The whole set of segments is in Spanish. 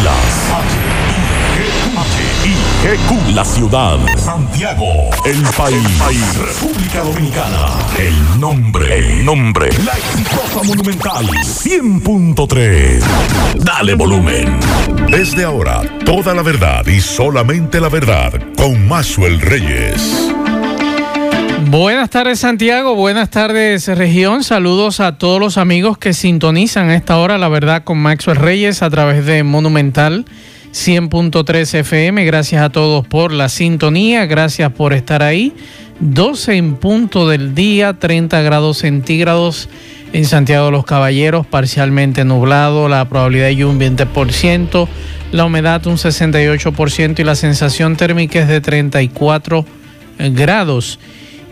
Islas. H-I-G-Q. La ciudad. Santiago. El país. República Dominicana. El nombre. El nombre. La exitosa monumental. 100.3. Dale volumen. Desde ahora, toda la verdad y solamente la verdad con Maxwell Reyes. Buenas tardes Santiago, buenas tardes región, saludos a todos los amigos que sintonizan a esta hora La Verdad con Maxwell Reyes a través de Monumental 100.3 FM, gracias a todos por la sintonía, gracias por estar ahí, 12 en punto del día, 30 grados centígrados en Santiago de los Caballeros, parcialmente nublado, la probabilidad de un 20%, la humedad un 68% y la sensación térmica es de 34 grados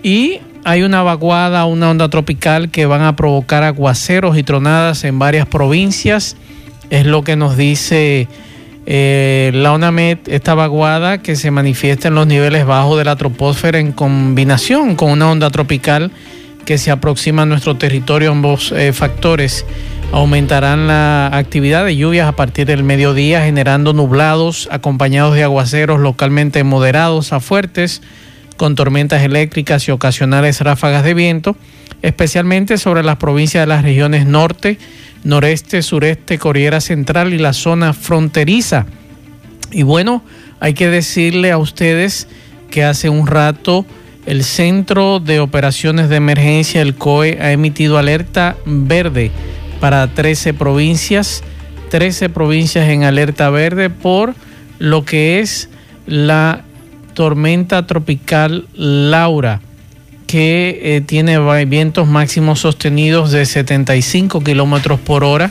y hay una vaguada, una onda tropical que van a provocar aguaceros y tronadas en varias provincias. Es lo que nos dice eh, la ONAMED, esta vaguada que se manifiesta en los niveles bajos de la troposfera en combinación con una onda tropical que se aproxima a nuestro territorio. Ambos eh, factores aumentarán la actividad de lluvias a partir del mediodía, generando nublados acompañados de aguaceros localmente moderados a fuertes con tormentas eléctricas y ocasionales ráfagas de viento, especialmente sobre las provincias de las regiones norte, noreste, sureste, Cordillera Central y la zona fronteriza. Y bueno, hay que decirle a ustedes que hace un rato el Centro de Operaciones de Emergencia, el COE, ha emitido alerta verde para 13 provincias, 13 provincias en alerta verde por lo que es la tormenta tropical Laura, que eh, tiene vientos máximos sostenidos de 75 kilómetros por hora.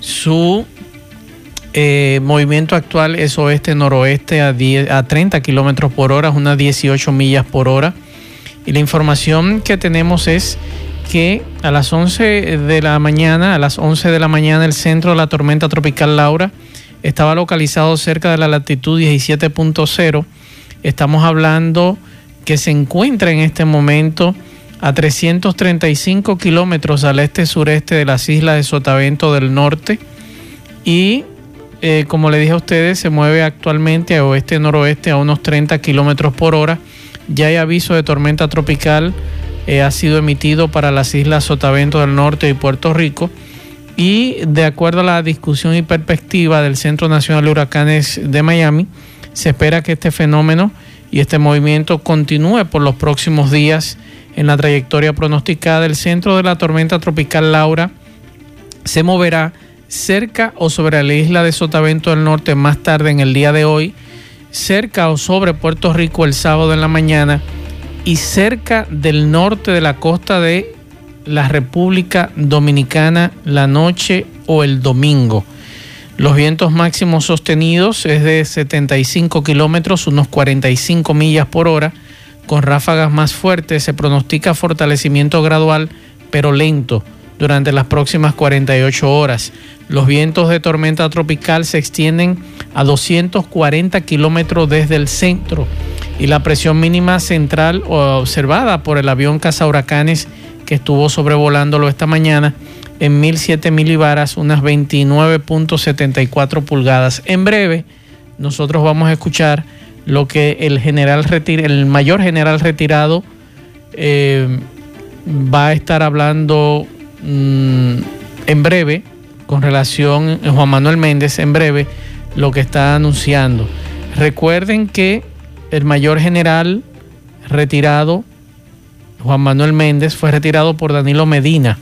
Su eh, movimiento actual es oeste-noroeste a, a 30 kilómetros por hora, unas 18 millas por hora. Y la información que tenemos es que a las 11 de la mañana, a las 11 de la mañana, el centro de la tormenta tropical Laura estaba localizado cerca de la latitud 17.0 Estamos hablando que se encuentra en este momento a 335 kilómetros al este-sureste de las islas de Sotavento del Norte y eh, como le dije a ustedes, se mueve actualmente a oeste-noroeste a unos 30 kilómetros por hora. Ya hay aviso de tormenta tropical, eh, ha sido emitido para las islas Sotavento del Norte y Puerto Rico. Y de acuerdo a la discusión y perspectiva del Centro Nacional de Huracanes de Miami, se espera que este fenómeno y este movimiento continúe por los próximos días en la trayectoria pronosticada. El centro de la tormenta tropical Laura se moverá cerca o sobre la isla de Sotavento del Norte más tarde en el día de hoy, cerca o sobre Puerto Rico el sábado en la mañana y cerca del norte de la costa de la República Dominicana la noche o el domingo. Los vientos máximos sostenidos es de 75 kilómetros, unos 45 millas por hora, con ráfagas más fuertes. Se pronostica fortalecimiento gradual, pero lento, durante las próximas 48 horas. Los vientos de tormenta tropical se extienden a 240 kilómetros desde el centro y la presión mínima central observada por el avión cazahuracanes que estuvo sobrevolándolo esta mañana en 1007 milibaras, unas 29.74 pulgadas. En breve, nosotros vamos a escuchar lo que el general el mayor general retirado eh, va a estar hablando mm, en breve con relación a eh, Juan Manuel Méndez en breve lo que está anunciando. Recuerden que el mayor general retirado Juan Manuel Méndez fue retirado por Danilo Medina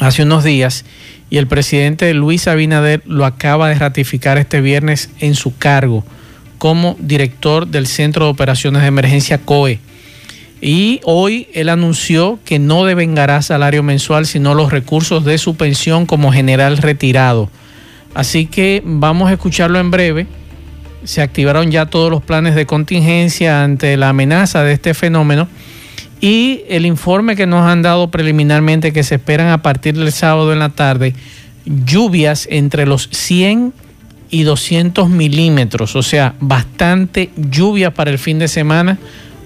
hace unos días y el presidente Luis Abinader lo acaba de ratificar este viernes en su cargo como director del Centro de Operaciones de Emergencia COE. Y hoy él anunció que no devengará salario mensual, sino los recursos de su pensión como general retirado. Así que vamos a escucharlo en breve. Se activaron ya todos los planes de contingencia ante la amenaza de este fenómeno y el informe que nos han dado preliminarmente que se esperan a partir del sábado en la tarde, lluvias entre los 100 y 200 milímetros, o sea, bastante lluvia para el fin de semana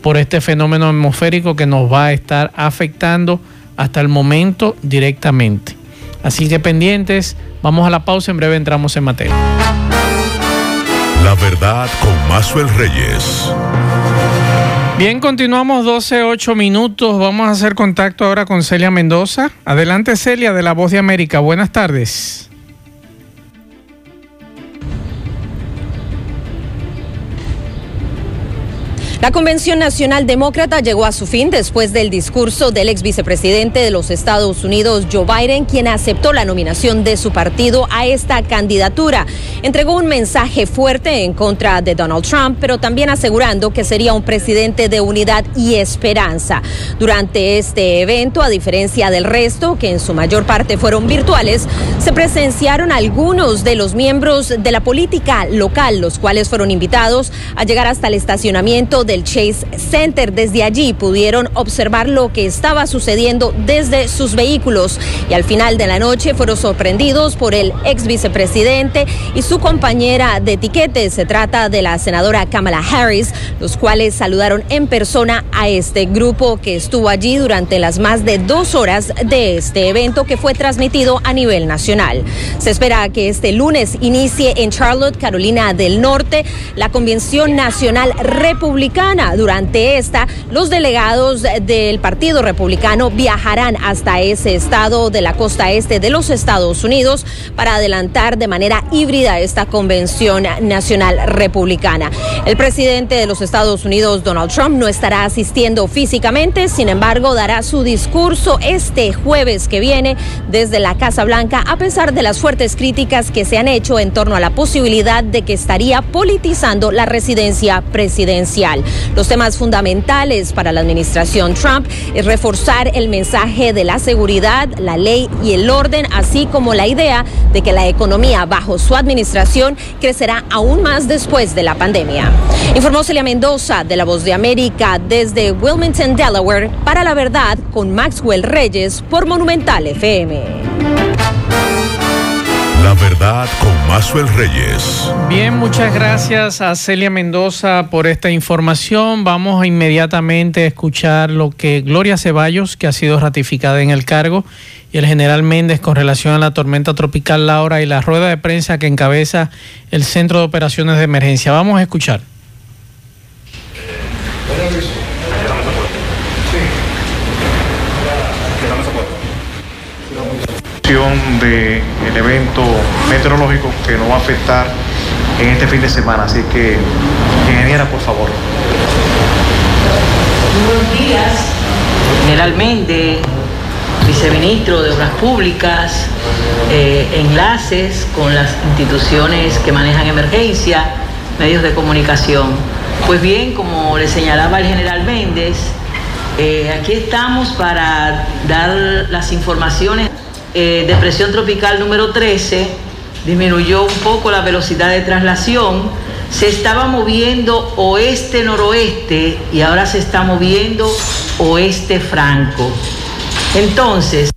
por este fenómeno atmosférico que nos va a estar afectando hasta el momento directamente. Así que pendientes, vamos a la pausa, en breve entramos en materia. La verdad con Mazuel Reyes. Bien, continuamos 12, 8 minutos. Vamos a hacer contacto ahora con Celia Mendoza. Adelante, Celia, de La Voz de América. Buenas tardes. La Convención Nacional Demócrata llegó a su fin después del discurso del ex vicepresidente de los Estados Unidos, Joe Biden, quien aceptó la nominación de su partido a esta candidatura. Entregó un mensaje fuerte en contra de Donald Trump, pero también asegurando que sería un presidente de unidad y esperanza. Durante este evento, a diferencia del resto, que en su mayor parte fueron virtuales, se presenciaron algunos de los miembros de la política local, los cuales fueron invitados a llegar hasta el estacionamiento del Chase Center. Desde allí pudieron observar lo que estaba sucediendo desde sus vehículos y al final de la noche fueron sorprendidos por el ex vicepresidente y su compañera de etiquete. Se trata de la senadora Kamala Harris, los cuales saludaron en persona a este grupo que estuvo allí durante las más de dos horas de este evento que fue transmitido a nivel nacional. Se espera que este lunes inicie en Charlotte, Carolina del Norte, la Convención Nacional Republicana durante esta, los delegados del Partido Republicano viajarán hasta ese estado de la costa este de los Estados Unidos para adelantar de manera híbrida esta convención nacional republicana. El presidente de los Estados Unidos, Donald Trump, no estará asistiendo físicamente, sin embargo, dará su discurso este jueves que viene desde la Casa Blanca, a pesar de las fuertes críticas que se han hecho en torno a la posibilidad de que estaría politizando la residencia presidencial. Los temas fundamentales para la administración Trump es reforzar el mensaje de la seguridad, la ley y el orden, así como la idea de que la economía bajo su administración crecerá aún más después de la pandemia. Informó Celia Mendoza de La Voz de América desde Wilmington, Delaware, para la verdad con Maxwell Reyes por Monumental FM. La verdad con Mazuel Reyes. Bien, muchas gracias a Celia Mendoza por esta información. Vamos a inmediatamente a escuchar lo que Gloria Ceballos, que ha sido ratificada en el cargo, y el general Méndez con relación a la tormenta tropical Laura y la rueda de prensa que encabeza el Centro de Operaciones de Emergencia. Vamos a escuchar. Del evento meteorológico que nos va a afectar en este fin de semana. Así que, ingeniera, por favor. Buenos días, general Méndez, viceministro de Obras Públicas, eh, enlaces con las instituciones que manejan emergencia, medios de comunicación. Pues bien, como le señalaba el general Méndez, eh, aquí estamos para dar las informaciones. Eh, depresión tropical número 13, disminuyó un poco la velocidad de traslación, se estaba moviendo oeste-noroeste y ahora se está moviendo oeste-franco. Entonces,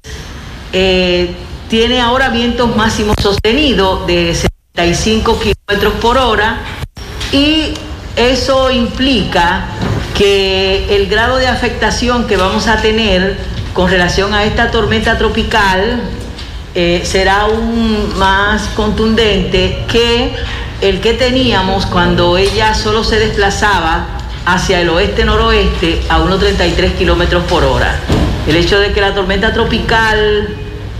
eh, tiene ahora vientos máximos sostenidos de 75 kilómetros por hora y eso implica que el grado de afectación que vamos a tener con relación a esta tormenta tropical eh, será aún más contundente que el que teníamos cuando ella solo se desplazaba hacia el oeste-noroeste a unos 33 kilómetros por hora. El hecho de que la tormenta tropical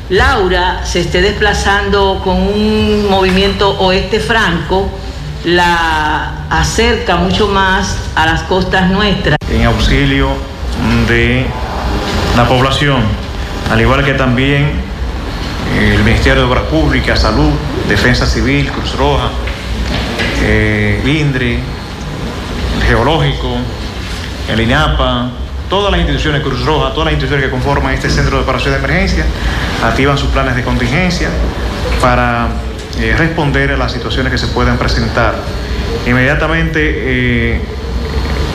Laura se esté desplazando con un movimiento oeste franco la acerca mucho más a las costas nuestras. En auxilio de la población, al igual que también eh, el Ministerio de Obras Públicas, Salud, Defensa Civil, Cruz Roja, eh, INDRI, el Geológico, el INAPA, todas las instituciones Cruz Roja, todas las instituciones que conforman este centro de operación de emergencia, activan sus planes de contingencia para eh, responder a las situaciones que se puedan presentar. Inmediatamente,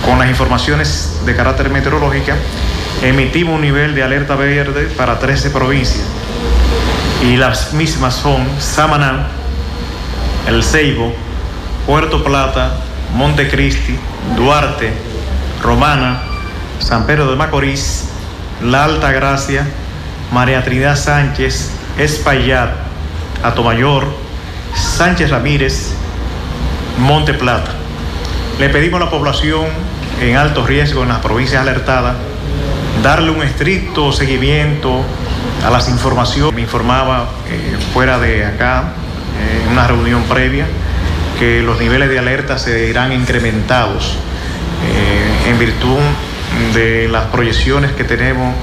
con las informaciones de carácter meteorológica, emitimos un nivel de alerta verde para 13 provincias. Y las mismas son Samaná, El Ceibo, Puerto Plata, Montecristi, Duarte, Romana, San Pedro de Macorís, La Alta Gracia, María Trinidad Sánchez, Espaillat, Atomayor, Sánchez Ramírez, Monte Plata. Le pedimos a la población en alto riesgo en las provincias alertadas darle un estricto seguimiento a las informaciones. Me informaba eh, fuera de acá, en una reunión previa, que los niveles de alerta se irán incrementados eh, en virtud de las proyecciones que tenemos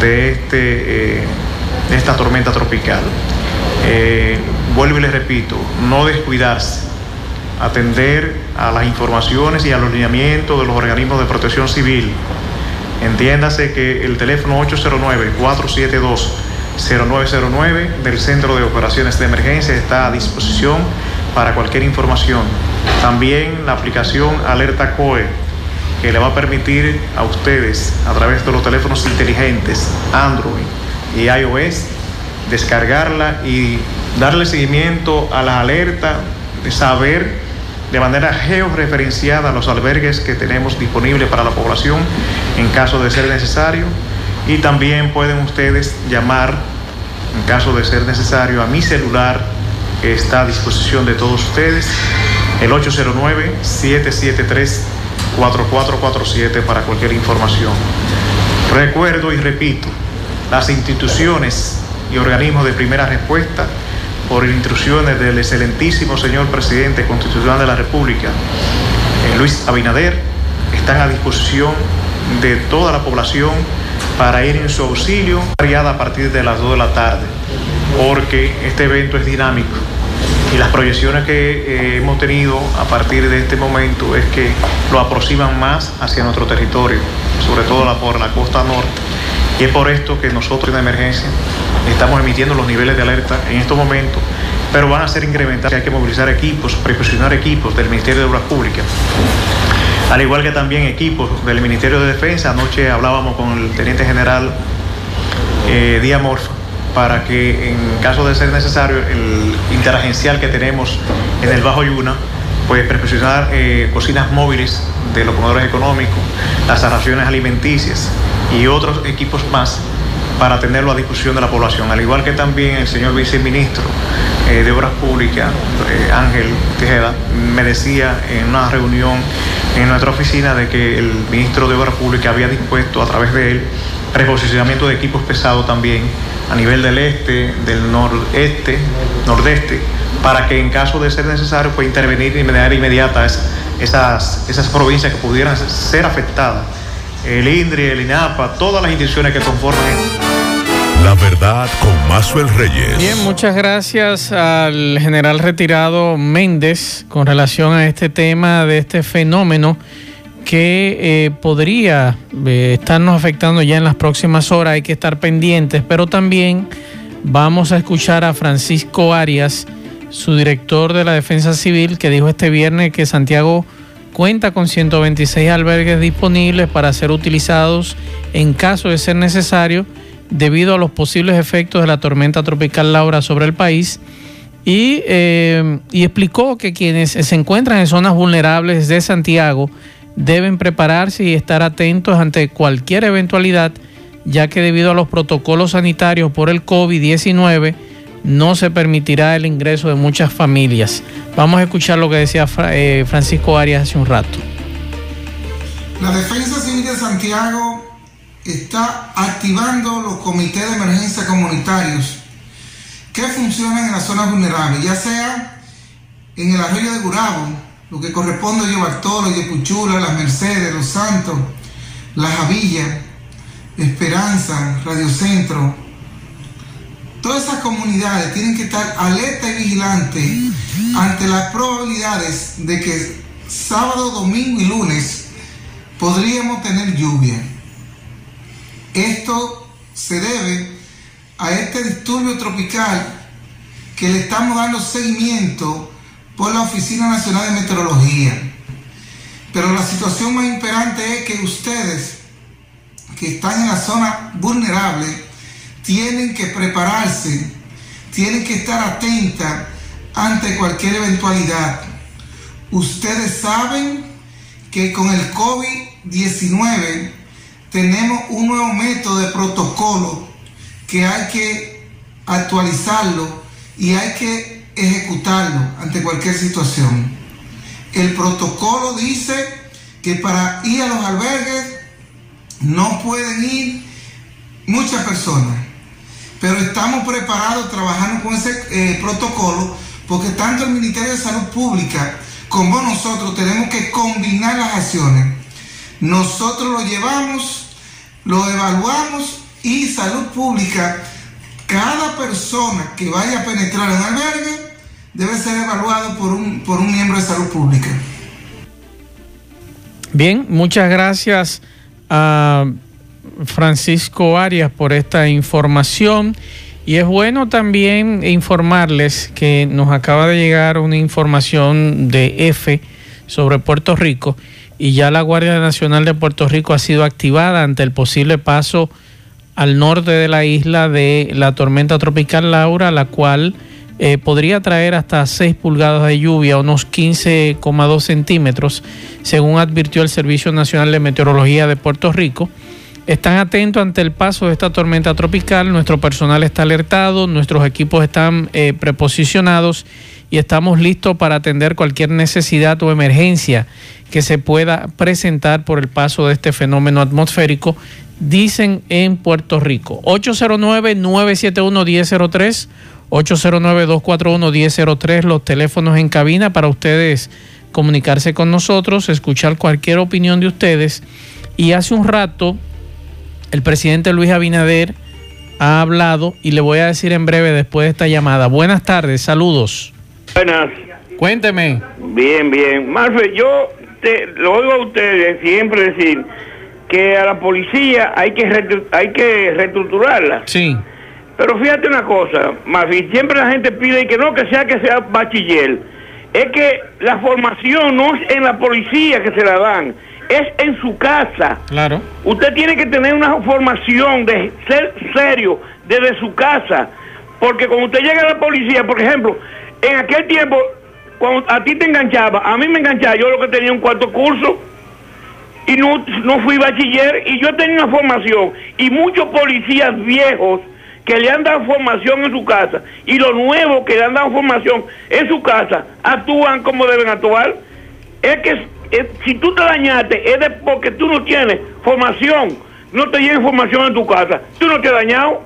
de, este, eh, de esta tormenta tropical. vuelvo y les repito, no descuidarse, atender a las informaciones y a los lineamientos de los organismos de protección civil. Entiéndase que el teléfono 809-472-0909 del Centro de Operaciones de Emergencia está a disposición para cualquier información. También la aplicación Alerta COE, que le va a permitir a ustedes, a través de los teléfonos inteligentes Android y iOS, descargarla y darle seguimiento a la alerta, de saber de manera georreferenciada los albergues que tenemos disponibles para la población en caso de ser necesario. Y también pueden ustedes llamar, en caso de ser necesario, a mi celular que está a disposición de todos ustedes, el 809-773-4447 para cualquier información. Recuerdo y repito, las instituciones y organismos de primera respuesta por instrucciones del excelentísimo señor presidente constitucional de la República, eh, Luis Abinader, están a disposición de toda la población para ir en su auxilio, variada a partir de las 2 de la tarde, porque este evento es dinámico y las proyecciones que eh, hemos tenido a partir de este momento es que lo aproximan más hacia nuestro territorio, sobre todo por la costa norte. Y es por esto que nosotros en la emergencia estamos emitiendo los niveles de alerta en estos momentos, pero van a ser incrementados. Hay que movilizar equipos, preposicionar equipos del Ministerio de Obras Públicas, al igual que también equipos del Ministerio de Defensa. Anoche hablábamos con el Teniente General eh, Díaz Morfa para que en caso de ser necesario el interagencial que tenemos en el Bajo Yuna, pues preposicionar eh, cocinas móviles de los comedores económicos, las raciones alimenticias y otros equipos más para tenerlo a discusión de la población, al igual que también el señor viceministro eh, de Obras Públicas, eh, Ángel Tejeda, me decía en una reunión en nuestra oficina de que el ministro de Obras Públicas había dispuesto a través de él preposicionamiento de equipos pesados también a nivel del este, del noreste, nordeste, para que en caso de ser necesario pueda intervenir de manera inmediata esas, esas provincias que pudieran ser afectadas el INDRI, el INAPA, todas las instituciones que conforman. La verdad con Mazuel Reyes. Bien, muchas gracias al general retirado Méndez con relación a este tema de este fenómeno que eh, podría eh, estarnos afectando ya en las próximas horas. Hay que estar pendientes, pero también vamos a escuchar a Francisco Arias, su director de la Defensa Civil, que dijo este viernes que Santiago cuenta con 126 albergues disponibles para ser utilizados en caso de ser necesario debido a los posibles efectos de la tormenta tropical Laura sobre el país y, eh, y explicó que quienes se encuentran en zonas vulnerables de Santiago deben prepararse y estar atentos ante cualquier eventualidad ya que debido a los protocolos sanitarios por el COVID-19 no se permitirá el ingreso de muchas familias. Vamos a escuchar lo que decía eh, Francisco Arias hace un rato. La Defensa Civil de Santiago está activando los comités de emergencia comunitarios que funcionan en las zonas vulnerables, ya sea en el arroyo de Gurabo, lo que corresponde a Bartolo, Yepuchula, Las Mercedes, Los Santos, La Javilla, Esperanza, Radio Centro, todas esas comunidades tienen que estar alerta y vigilante ante las probabilidades de que sábado, domingo y lunes podríamos tener lluvia. Esto se debe a este disturbio tropical que le estamos dando seguimiento por la Oficina Nacional de Meteorología. Pero la situación más imperante es que ustedes que están en la zona vulnerable tienen que prepararse, tienen que estar atentas ante cualquier eventualidad. Ustedes saben que con el COVID-19 tenemos un nuevo método de protocolo que hay que actualizarlo y hay que ejecutarlo ante cualquier situación. El protocolo dice que para ir a los albergues no pueden ir muchas personas, pero estamos preparados trabajando con ese eh, protocolo porque tanto el Ministerio de Salud Pública como nosotros tenemos que combinar las acciones. Nosotros lo llevamos, lo evaluamos y salud pública, cada persona que vaya a penetrar en albergue debe ser evaluado por un, por un miembro de salud pública. Bien, muchas gracias a Francisco Arias por esta información. Y es bueno también informarles que nos acaba de llegar una información de EFE sobre Puerto Rico y ya la Guardia Nacional de Puerto Rico ha sido activada ante el posible paso al norte de la isla de la tormenta tropical Laura, la cual eh, podría traer hasta 6 pulgadas de lluvia, unos 15,2 centímetros, según advirtió el Servicio Nacional de Meteorología de Puerto Rico. Están atentos ante el paso de esta tormenta tropical, nuestro personal está alertado, nuestros equipos están eh, preposicionados y estamos listos para atender cualquier necesidad o emergencia que se pueda presentar por el paso de este fenómeno atmosférico, dicen en Puerto Rico. 809-971-1003. 809-241-1003, los teléfonos en cabina para ustedes comunicarse con nosotros, escuchar cualquier opinión de ustedes. Y hace un rato el presidente Luis Abinader ha hablado y le voy a decir en breve después de esta llamada. Buenas tardes, saludos. Buenas. Cuénteme. Bien, bien. Marfe, yo te, lo oigo a ustedes siempre decir que a la policía hay que, hay que reestructurarla. Sí. Pero fíjate una cosa, Mafi, siempre la gente pide que no, que sea que sea bachiller. Es que la formación no es en la policía que se la dan, es en su casa. Claro. Usted tiene que tener una formación de ser serio desde su casa. Porque cuando usted llega a la policía, por ejemplo, en aquel tiempo, cuando a ti te enganchaba, a mí me enganchaba, yo lo que tenía un cuarto curso y no, no fui bachiller y yo tenía una formación y muchos policías viejos que le han dado formación en su casa y los nuevos que le han dado formación en su casa actúan como deben actuar. Es que si tú te dañaste es porque tú no tienes formación, no te llega formación en tu casa. Tú no te has dañado.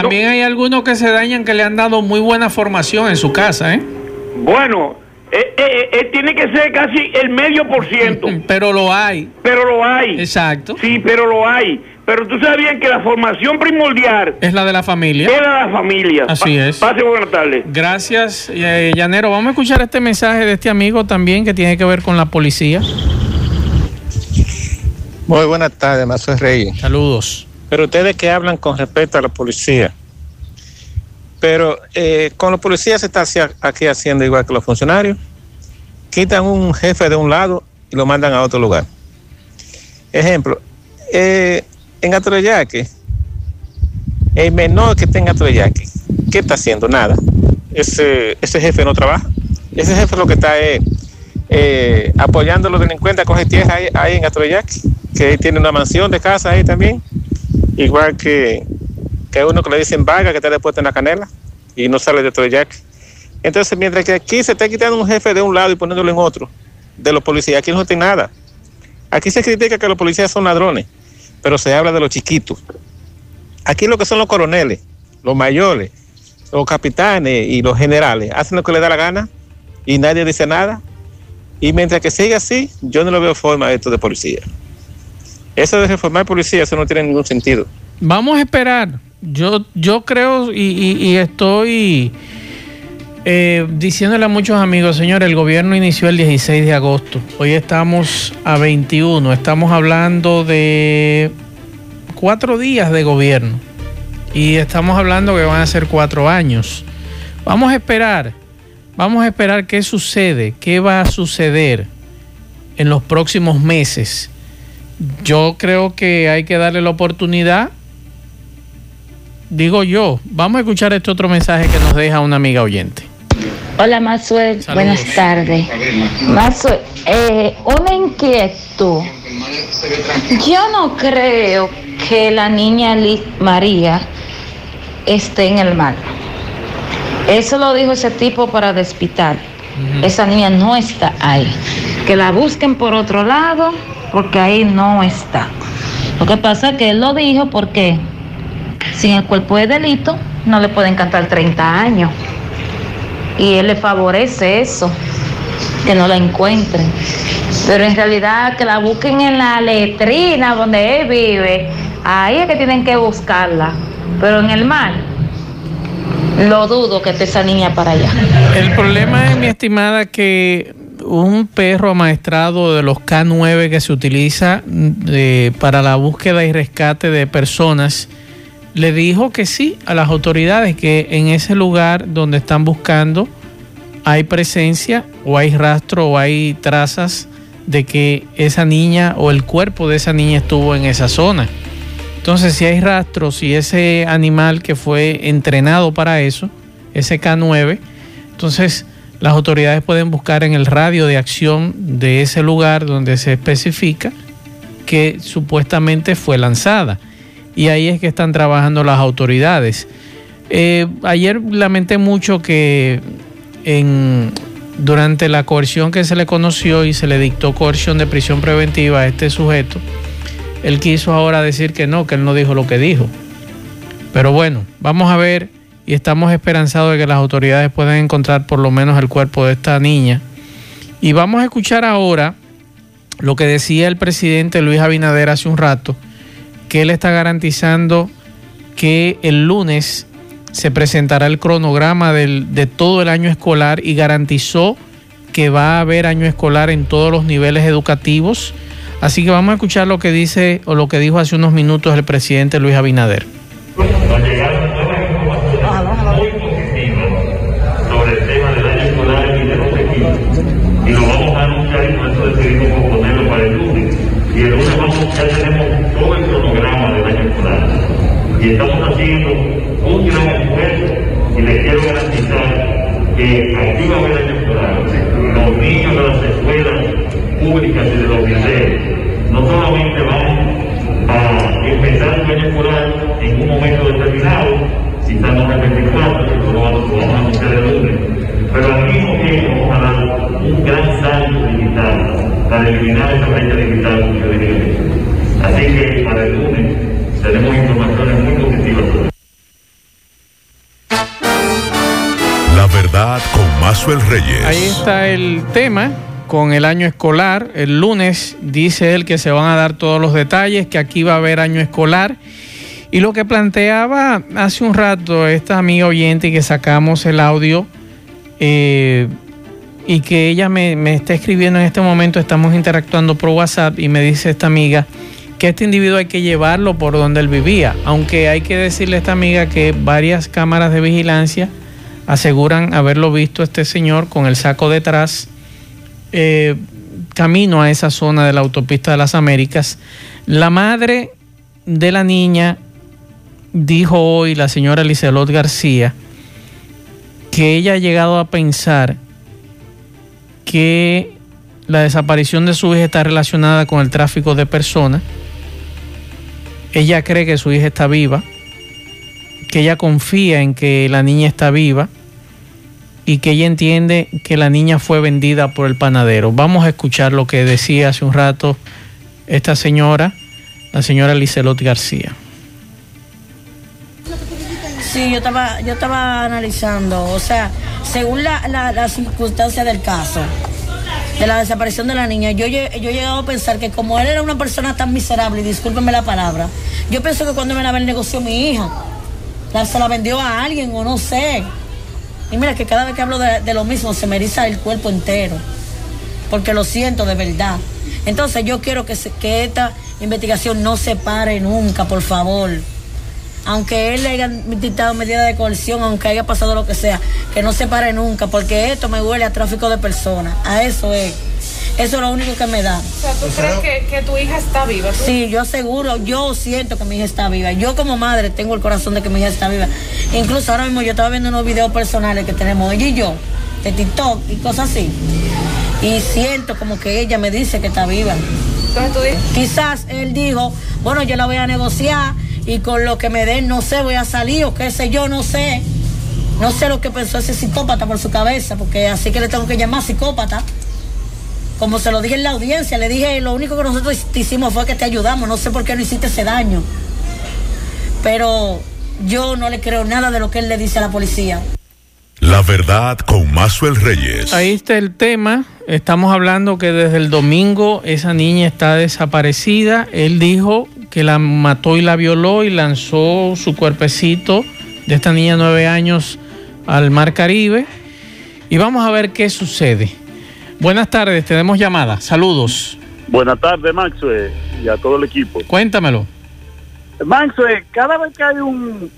También hay algunos que se dañan que le han dado muy buena formación en su casa, ¿eh? Bueno, eh, eh, eh, tiene que ser casi el medio por ciento. pero lo hay. Pero lo hay. Exacto. Sí, pero lo hay. Pero tú sabes bien que la formación primordial es la de la familia. Es la de la familia. Así es. Pase buenas tardes. Gracias, eh, Llanero. Vamos a escuchar este mensaje de este amigo también que tiene que ver con la policía. Muy buenas tardes, Mazo Reyes. Saludos. Pero ustedes que hablan con respecto a la policía. Pero eh, con los policías se está aquí haciendo igual que los funcionarios. Quitan un jefe de un lado y lo mandan a otro lugar. Ejemplo, eh, en Atoyaque, el menor que tenga en ¿qué está haciendo? Nada. Ese, ese jefe no trabaja. Ese jefe lo que está es eh, apoyando a los delincuentes a coger tierra ahí, en Atoyaque, que tiene una mansión de casa ahí también, igual que, que uno que le dicen vaga, que está después en la canela y no sale de Atoyaque. Entonces, mientras que aquí se está quitando un jefe de un lado y poniéndolo en otro, de los policías, aquí no tiene nada. Aquí se critica que los policías son ladrones pero se habla de los chiquitos. Aquí lo que son los coroneles, los mayores, los capitanes y los generales hacen lo que les da la gana y nadie dice nada. Y mientras que siga así, yo no lo veo forma esto de policía. Eso de reformar policía, eso no tiene ningún sentido. Vamos a esperar. Yo, yo creo y, estoy eh, diciéndole a muchos amigos, señores, el gobierno inició el 16 de agosto. Hoy estamos a 21. Estamos hablando de cuatro días de gobierno. Y estamos hablando que van a ser cuatro años. Vamos a esperar. Vamos a esperar qué sucede, qué va a suceder en los próximos meses. Yo creo que hay que darle la oportunidad. Digo yo, vamos a escuchar este otro mensaje que nos deja una amiga oyente. Hola Mazuel, buenas tardes. Mazuel, eh, una inquietud. Yo no creo que la niña María esté en el mar. Eso lo dijo ese tipo para despitar. Esa niña no está ahí. Que la busquen por otro lado porque ahí no está. Lo que pasa es que él lo dijo porque sin el cuerpo de delito no le pueden cantar 30 años. Y él le favorece eso, que no la encuentren. Pero en realidad que la busquen en la letrina donde él vive, ahí es que tienen que buscarla. Pero en el mar, lo dudo que esté esa niña para allá. El problema es, mi estimada, que un perro amaestrado de los K9 que se utiliza eh, para la búsqueda y rescate de personas, le dijo que sí a las autoridades, que en ese lugar donde están buscando hay presencia o hay rastro o hay trazas de que esa niña o el cuerpo de esa niña estuvo en esa zona. Entonces, si hay rastros y ese animal que fue entrenado para eso, ese K9, entonces las autoridades pueden buscar en el radio de acción de ese lugar donde se especifica que supuestamente fue lanzada. Y ahí es que están trabajando las autoridades. Eh, ayer lamenté mucho que durante la coerción que se le conoció y se le dictó coerción de prisión preventiva a este sujeto, él quiso ahora decir que no, que él no dijo lo que dijo. Pero bueno, vamos a ver y estamos esperanzados de que las autoridades puedan encontrar por lo menos el cuerpo de esta niña. Y vamos a escuchar ahora lo que decía el presidente Luis Abinader hace un rato, que él está garantizando que el lunes se presentará el cronograma de todo el año escolar y garantizó que va a haber año escolar en todos los niveles educativos. Así que vamos a escuchar lo que dice o lo que dijo hace unos minutos el presidente Luis Abinader. y lo vamos a anunciar y por eso decidimos proponerlo para el lunes. Y el lunes vamos, ya tenemos todo el cronograma del año escolar. Y estamos haciendo un gran esfuerzo y les quiero garantizar que aquí va a haber año escolar. Los niños de las escuelas públicas y de los liceos no solamente van a empezar su año escolar en un momento determinado, si estamos en el 24, que lo vamos a anunciar el lunes, pero al mismo tiempo vamos a dar un gran salto digital para eliminar esa brecha digital que yo diría. Así que para el lunes tenemos informaciones muy positivas. La verdad con Mazuel Reyes. Ahí está el tema con el año escolar. El lunes dice él que se van a dar todos los detalles, que aquí va a haber año escolar. Y lo que planteaba hace un rato esta amiga oyente que sacamos el audio eh, y que ella me, me, está escribiendo en este momento, estamos interactuando por WhatsApp y me dice esta amiga que este individuo hay que llevarlo por donde él vivía, aunque hay que decirle a esta amiga que varias cámaras de vigilancia aseguran haberlo visto este señor con el saco detrás, eh, camino a esa zona de la autopista de las Américas. La madre de la niña dijo hoy, la señora Licelot García, que ella ha llegado a pensar que la desaparición de su hija está relacionada con el tráfico de personas. Ella cree que su hija está viva, que ella confía en que la niña está viva y que ella entiende que la niña fue vendida por el panadero. Vamos a escuchar lo que decía hace un rato esta señora, la señora Licelot García. Sí, yo estaba, yo estaba analizando, o sea, según la, la, la circunstancia del caso, de la desaparición de la niña, yo, yo he llegado a pensar que como él era una persona tan miserable, y discúlpenme la palabra, yo pienso que cuando me la negoció mi hija, la, se la vendió a alguien o no sé. Y mira que cada vez que hablo de, lo mismo se me eriza el cuerpo entero, porque lo siento de verdad. Entonces yo quiero que esta investigación no se pare nunca, por favor aunque él le haya dictado medidas de coerción, aunque haya pasado lo que sea, que no se pare nunca, porque esto me huele a tráfico de personas. A eso es. Eso es lo único que me da. O sea, ¿tú crees que, que tu hija está viva? ¿tú? Sí, yo seguro, yo siento que mi hija está viva. Yo como madre tengo el corazón de que mi hija está viva. Incluso ahora mismo yo estaba viendo unos videos personales que tenemos ella y yo, de TikTok y cosas así. Y siento como que ella me dice que está viva. Entonces tú dices... Quizás él dijo, bueno, yo la voy a negociar y con lo que me den, no sé, voy a salir o qué sé yo, no sé. No sé lo que pensó ese psicópata por su cabeza, porque así que le tengo que llamar psicópata. Como se lo dije en la audiencia, le dije, lo único que nosotros hicimos fue que te ayudamos, no sé por qué no hiciste ese daño. Pero yo no le creo nada de lo que él le dice a la policía. La verdad con Mazuel Reyes. Ahí está el tema. Estamos hablando que desde el domingo esa niña está desaparecida. Él dijo que la mató y la violó y lanzó su cuerpecito de esta niña de nueve años al Mar Caribe. Y vamos a ver qué sucede. Buenas tardes, tenemos llamada. Saludos. Buenas tardes, Maxwell, y a todo el equipo. Cuéntamelo. Maxwell, cada vez que hay un,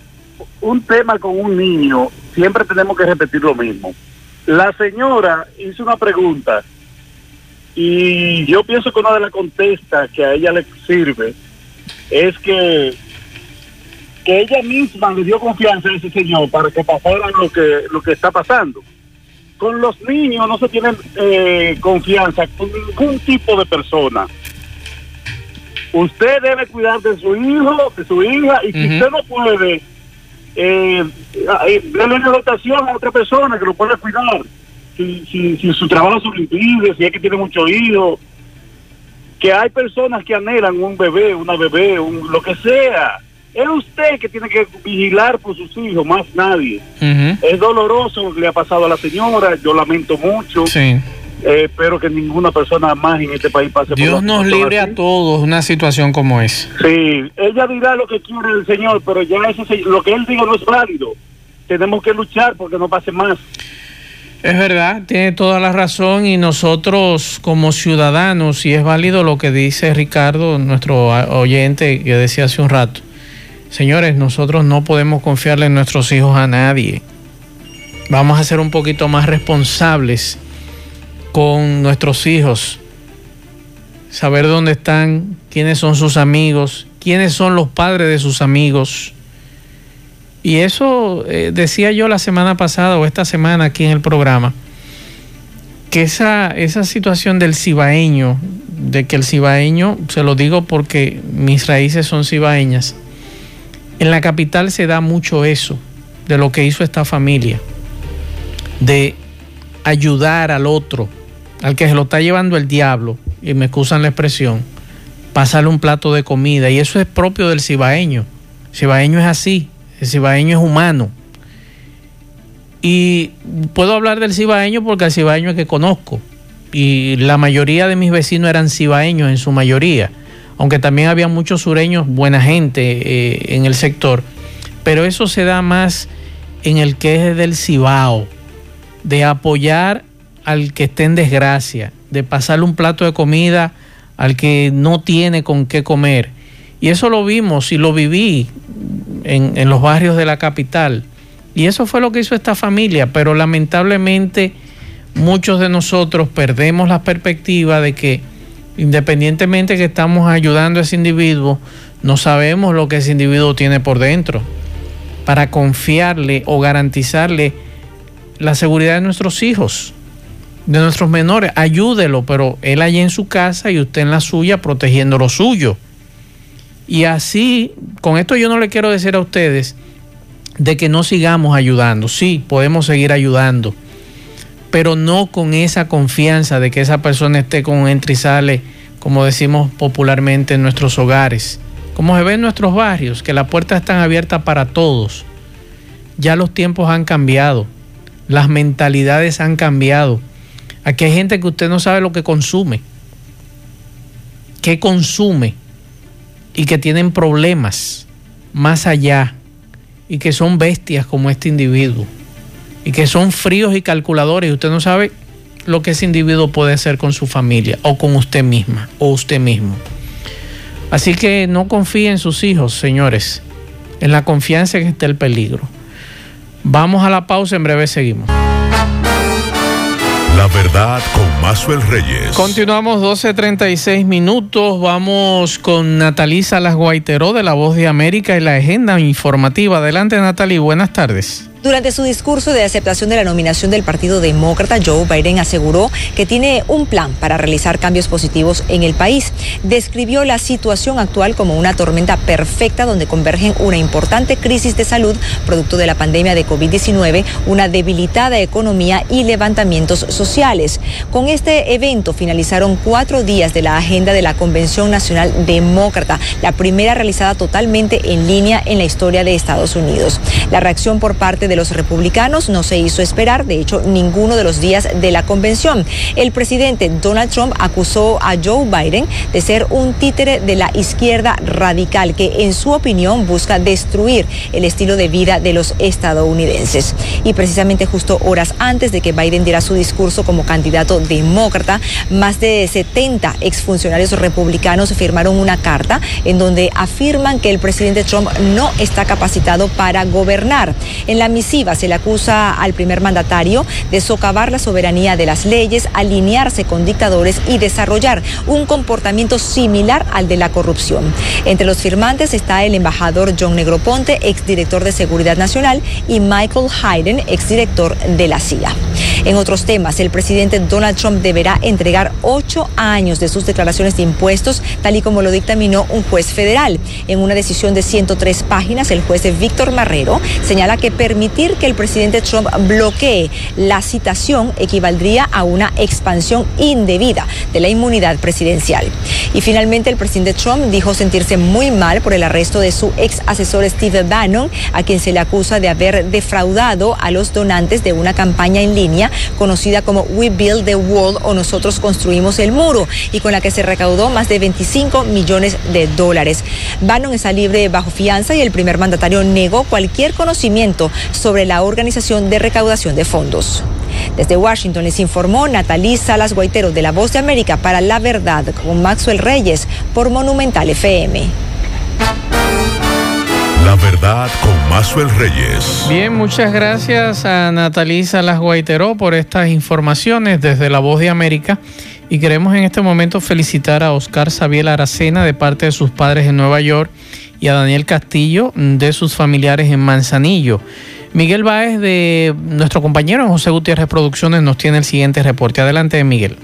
un tema con un niño, siempre tenemos que repetir lo mismo. La señora hizo una pregunta y yo pienso que una de las contestas que a ella le sirve es que que ella misma le dio confianza a ese señor para que pasara lo que lo que está pasando. Con los niños no se tiene eh, confianza con ningún tipo de persona. Usted debe cuidar de su hijo, de su hija, y si usted no puede, eh, darle una dotación a otra persona que lo pueda cuidar. Si, si, si su trabajo se lo impide, si es que tiene mucho hijo. Que hay personas que anhelan un bebé, una bebé, un, lo que sea. Es usted que tiene que vigilar por sus hijos, más nadie. Es doloroso lo que le ha pasado a la señora, yo lamento mucho. Sí. Eh, espero que ninguna persona más en este país pase Dios por una nos libre así. a todos una situación como esa. Sí, ella dirá lo que quiere el Señor, pero ya eso lo que él diga no es válido. Tenemos que luchar porque no pase más. Es verdad, tiene toda la razón y nosotros como ciudadanos, y es válido lo que dice Ricardo, nuestro oyente que decía hace un rato, señores, nosotros no podemos confiarle en nuestros hijos a nadie. Vamos a ser un poquito más responsables con nuestros hijos, saber dónde están, quiénes son sus amigos, quiénes son los padres de sus amigos. Y eso eh, decía yo la semana pasada o esta semana aquí en el programa, que esa, esa situación del cibaeño, de que el cibaeño, se lo digo porque mis raíces son cibaeñas, en la capital se da mucho eso, de lo que hizo esta familia, de ayudar al otro, al que se lo está llevando el diablo, y me excusan la expresión, pasarle un plato de comida, y eso es propio del cibaeño. Cibaeño es así, el cibaeño es humano. Y puedo hablar del cibaeño porque el cibaeño es que conozco. Y la mayoría de mis vecinos eran cibaeños en su mayoría. Aunque también había muchos sureños, buena gente eh, en el sector. Pero eso se da más en el que es del cibao. De apoyar al que esté en desgracia. De pasarle un plato de comida al que no tiene con qué comer. Y eso lo vimos y lo viví en, los barrios de la capital. Y eso fue lo que hizo esta familia, pero lamentablemente muchos de nosotros perdemos la perspectiva de que independientemente que estamos ayudando a ese individuo, no sabemos lo que ese individuo tiene por dentro para confiarle o garantizarle la seguridad de nuestros hijos, de nuestros menores. Ayúdelo, pero él allí en su casa y usted en la suya protegiendo lo suyo. Y así, con esto yo no le quiero decir a ustedes de que no sigamos ayudando. Sí, podemos seguir ayudando, pero no con esa confianza de que esa persona esté con un entra y sale, como decimos popularmente en nuestros hogares. Como se ve en nuestros barrios, que las puertas están abiertas para todos. Ya los tiempos han cambiado, las mentalidades han cambiado. Aquí hay gente que usted no sabe lo que consume, qué consume y que tienen problemas más allá y que son bestias como este individuo y que son fríos y calculadores y usted no sabe lo que ese individuo puede hacer con su familia o con usted misma o usted mismo. Así que no confíe en sus hijos, señores. En la confianza que está el peligro. Vamos a la pausa, en breve seguimos. La verdad con Mazuel Reyes. Continuamos 12.36 minutos. Vamos con Natalí Salas Guaiteró de La Voz de América y la agenda informativa. Adelante, Natalie. Buenas tardes. Durante su discurso de aceptación de la nominación del Partido Demócrata, Joe Biden aseguró que tiene un plan para realizar cambios positivos en el país. Describió la situación actual como una tormenta perfecta donde convergen una importante crisis de salud producto de la pandemia de COVID-19, una debilitada economía y levantamientos sociales. Con este evento finalizaron cuatro días de la agenda de la Convención Nacional Demócrata, la primera realizada totalmente en línea en la historia de Estados Unidos. La reacción por parte de los republicanos no se hizo esperar, de hecho, ninguno de los días de la convención. El presidente Donald Trump acusó a Joe Biden de ser un títere de la izquierda radical que, en su opinión, busca destruir el estilo de vida de los estadounidenses. Y precisamente justo horas antes de que Biden diera su discurso como candidato demócrata, más de 70 exfuncionarios republicanos firmaron una carta en donde afirman que el presidente Trump no está capacitado para gobernar. En la se le acusa al primer mandatario de socavar la soberanía de las leyes, alinearse con dictadores y desarrollar un comportamiento similar al de la corrupción. Entre los firmantes está el embajador John Negroponte, exdirector de Seguridad Nacional, y Michael Hayden, exdirector de la CIA. En otros temas, el presidente Donald Trump deberá entregar ocho años de sus declaraciones de impuestos, tal y como lo dictaminó un juez federal. En una decisión de 103 páginas, el juez Víctor Marrero señala que permite que el presidente Trump bloquee la citación equivaldría a una expansión indebida de la inmunidad presidencial. Y finalmente el presidente Trump dijo sentirse muy mal por el arresto de su ex asesor Steve Bannon, a quien se le acusa de haber defraudado a los donantes de una campaña en línea conocida como We Build the Wall o Nosotros Construimos el Muro y con la que se recaudó más de 25 millones de dólares. Bannon está libre bajo fianza y el primer mandatario negó cualquier conocimiento sobre la organización de recaudación de fondos. Desde Washington les informó Natalí Salas Guaitero de La Voz de América para La Verdad con Maxwell Reyes por Monumental FM. La verdad con Maxwell Reyes. Bien, muchas gracias a Natalí Salas Guaitero por estas informaciones desde La Voz de América. Y queremos en este momento felicitar a Oscar Sabiel Aracena de parte de sus padres en Nueva York y a Daniel Castillo de sus familiares en Manzanillo. Miguel Báez de nuestro compañero José Gutiérrez Producciones nos tiene el siguiente reporte. Adelante, Miguel.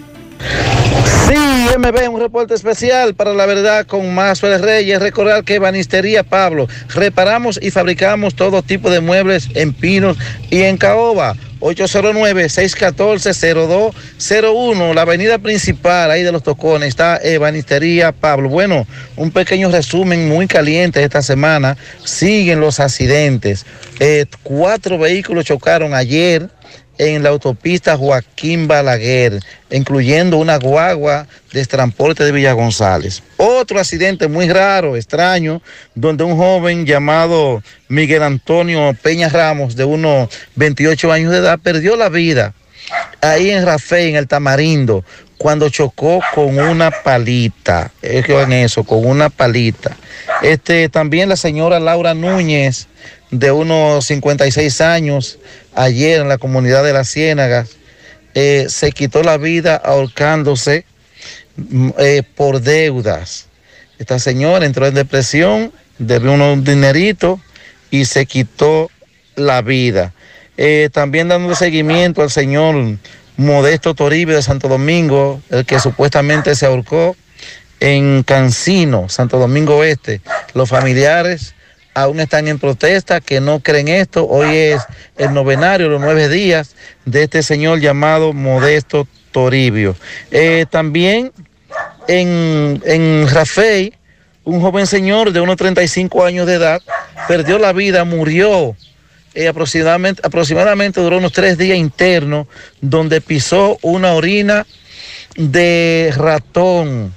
Sí, MB, un reporte especial para la verdad con Maxwell Reyes. Recordar que Banistería Pablo, reparamos y fabricamos todo tipo de muebles en pinos y en caoba 809-614-0201, la avenida principal ahí de los Tocones, está Ebanistería Pablo. Bueno, un pequeño resumen muy caliente esta semana. Siguen los accidentes. Eh, cuatro vehículos chocaron ayer en la autopista Joaquín Balaguer, incluyendo una guagua de transporte de Villa González. Otro accidente muy raro, extraño, donde un joven llamado Miguel Antonio Peña Ramos, de unos 28 años de edad, perdió la vida ahí en Rafael, en el Tamarindo, cuando chocó con una palita. Es que en eso, con una palita. Este, también la señora Laura Núñez, de unos 56 años, ayer en la comunidad de la Ciénaga, eh, se quitó la vida ahorcándose mm, eh, por deudas. Esta señora entró en depresión, debió un dinerito y se quitó la vida. Eh, también dando seguimiento al señor Modesto Toribio de Santo Domingo, el que supuestamente se ahorcó en Cancino, Santo Domingo Oeste. Los familiares aún están en protesta, que no creen esto. Hoy es el novenario, los nueve días de este señor llamado Modesto Toribio. Eh, también en, en Rafael, un joven señor de unos 35 años de edad perdió la vida, murió. Eh, aproximadamente, aproximadamente duró unos tres días internos donde pisó una orina de ratón.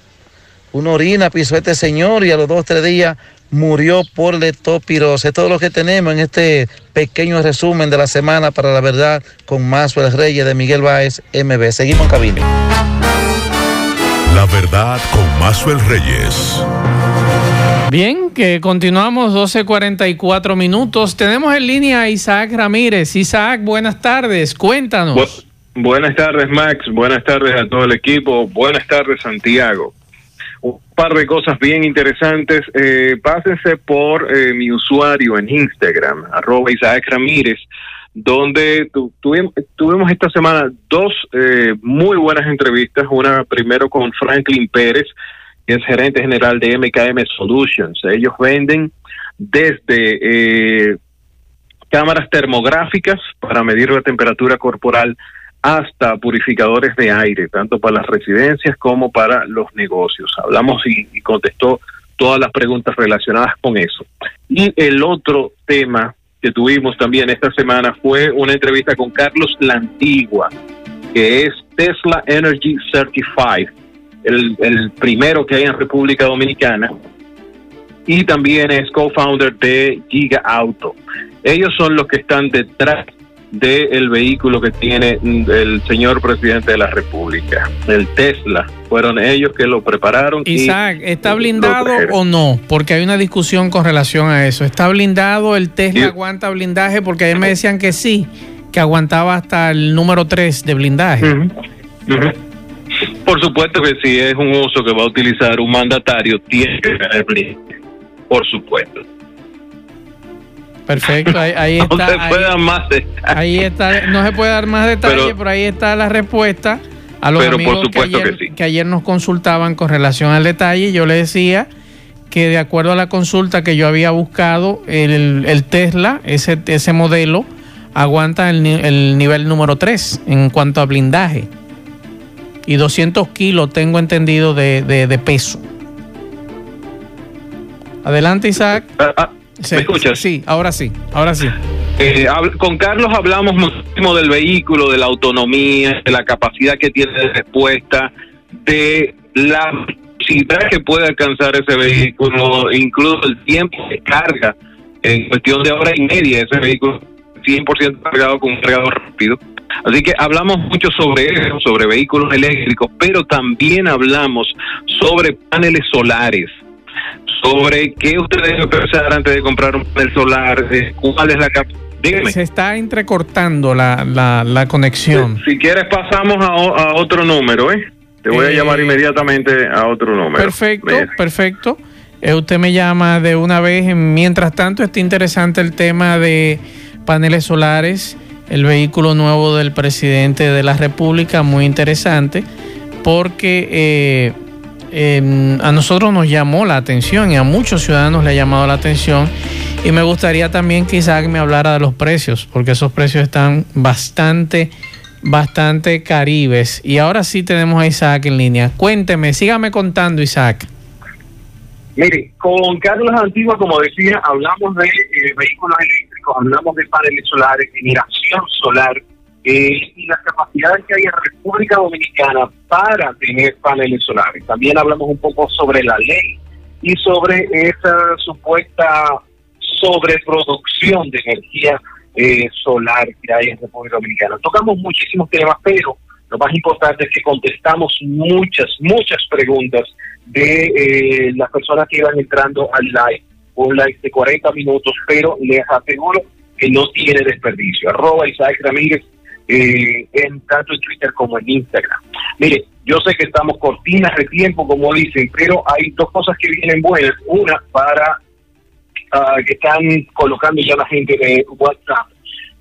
Una orina pisó este señor y a los dos o tres días murió por leptospirosis. Es todo lo que tenemos en este pequeño resumen de la semana para la verdad con Mazuel Reyes de Miguel Báez, MB. Seguimos en cabina. La verdad con Mazuel Reyes. Bien, que continuamos 12.44 minutos. Tenemos en línea a Isaac Ramírez. Isaac, buenas tardes. Cuéntanos. buenas tardes, Max. Buenas tardes a todo el equipo. Buenas tardes, Santiago. Un par de cosas bien interesantes. Eh, pásense por eh, mi usuario en Instagram, arroba Isaac Ramírez, donde tu, tuvimos, esta semana dos eh, muy buenas entrevistas. Una primero con Franklin Pérez, que es gerente general de MKM Solutions. Ellos venden desde eh, cámaras termográficas para medir la temperatura corporal hasta purificadores de aire, tanto para las residencias como para los negocios. Hablamos y, contestó todas las preguntas relacionadas con eso. Y el otro tema que tuvimos también esta semana fue una entrevista con Carlos Lantigua, que es Tesla Energy Certified, el, el primero que hay en República Dominicana, y también es co-founder de Giga Auto. Ellos son los que están detrás del vehículo que tiene el señor presidente de la República, el Tesla. Fueron ellos que lo prepararon. Isaac, ¿está blindado o no? Porque hay una discusión con relación a eso. ¿Está blindado? ¿El Tesla aguanta blindaje? Porque ayer me decían que sí, que aguantaba hasta el número 3 de blindaje. Uh -huh. Por supuesto que si es un uso que va a utilizar un mandatario, tiene que tener blindaje. Por supuesto. Perfecto, ahí, ahí está. No se puede dar más ahí está, no se puede dar más detalles, pero, pero ahí está la respuesta a los pero amigos por supuesto que, ayer, que, sí. que ayer nos consultaban con relación al detalle. Yo le decía que de acuerdo a la consulta que yo había buscado, el, el Tesla, ese, ese modelo, aguanta el, el nivel número 3 en cuanto a blindaje. Y 200 kilos tengo entendido de, de, de peso. Adelante, Isaac. ¿Me escuchas? Sí, ahora sí, ahora sí. Eh, con Carlos hablamos muchísimo del vehículo, de la autonomía, de la capacidad que tiene de respuesta, de la velocidad que puede alcanzar ese vehículo, incluso el tiempo de carga. En cuestión de hora y media, ese vehículo 100% cargado con un cargador rápido. Así que hablamos mucho sobre eso, sobre vehículos eléctricos, pero también hablamos sobre paneles solares sobre qué usted debe pensar antes de comprar un panel solar, cuál es la Dígame. Se está entrecortando la, la, la conexión. Si, si, quieres pasamos a, a, otro número, ¿eh? Te voy eh, a llamar inmediatamente a otro número. Perfecto, Mira. perfecto. Eh, usted me llama de una vez. Mientras tanto, está interesante el tema de paneles solares, el vehículo nuevo del presidente de la República, muy interesante, porque... Eh, eh, a nosotros nos llamó la atención y a muchos ciudadanos le ha llamado la atención. Y me gustaría también que Isaac me hablara de los precios, porque esos precios están bastante, bastante caribes. Y ahora sí tenemos a Isaac en línea. Cuénteme, sígame contando, Isaac. Mire, con Carlos Antigua, como decía, hablamos de eh, vehículos eléctricos, hablamos de paneles solares, generación solar, eh, y las capacidades que hay en República Dominicana para tener paneles solares. También hablamos un poco sobre la ley y sobre esa supuesta sobreproducción de energía eh, solar que hay en República Dominicana. Tocamos muchísimos temas, pero lo más importante es que contestamos muchas, muchas preguntas de eh, las personas que iban entrando al live, un live de 40 minutos, pero les aseguro que no tiene desperdicio. Arroba Isaac Ramírez eh, en tanto en Twitter como en Instagram. Mire, yo sé que estamos cortinas de tiempo, como dicen, pero hay dos cosas que vienen buenas. Una para uh, que están colocando ya la gente de WhatsApp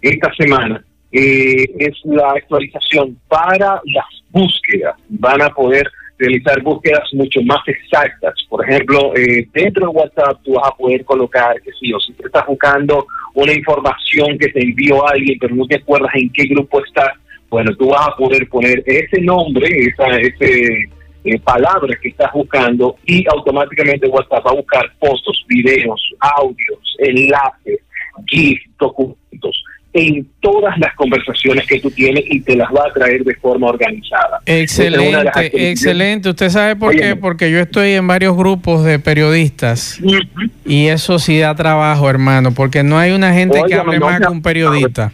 esta semana. Eh, es la actualización para las búsquedas. Van a poder realizar búsquedas mucho más exactas. Por ejemplo, eh, dentro de WhatsApp tú vas a poder colocar, que sí, o si estás buscando una información que te envió alguien, pero no te acuerdas en qué grupo está, bueno, tú vas a poder poner ese nombre, esa ese, eh, palabra que estás buscando y automáticamente WhatsApp va a buscar fotos, videos, audios, enlaces, GIF, documentos en todas las conversaciones que tú tienes y te las va a traer de forma organizada. Excelente, excelente. ¿Usted sabe por Oye, qué? Porque yo estoy en varios grupos de periodistas uh -huh. y eso sí da trabajo, hermano, porque no hay una gente Oye, que hable no, más no, que un periodista.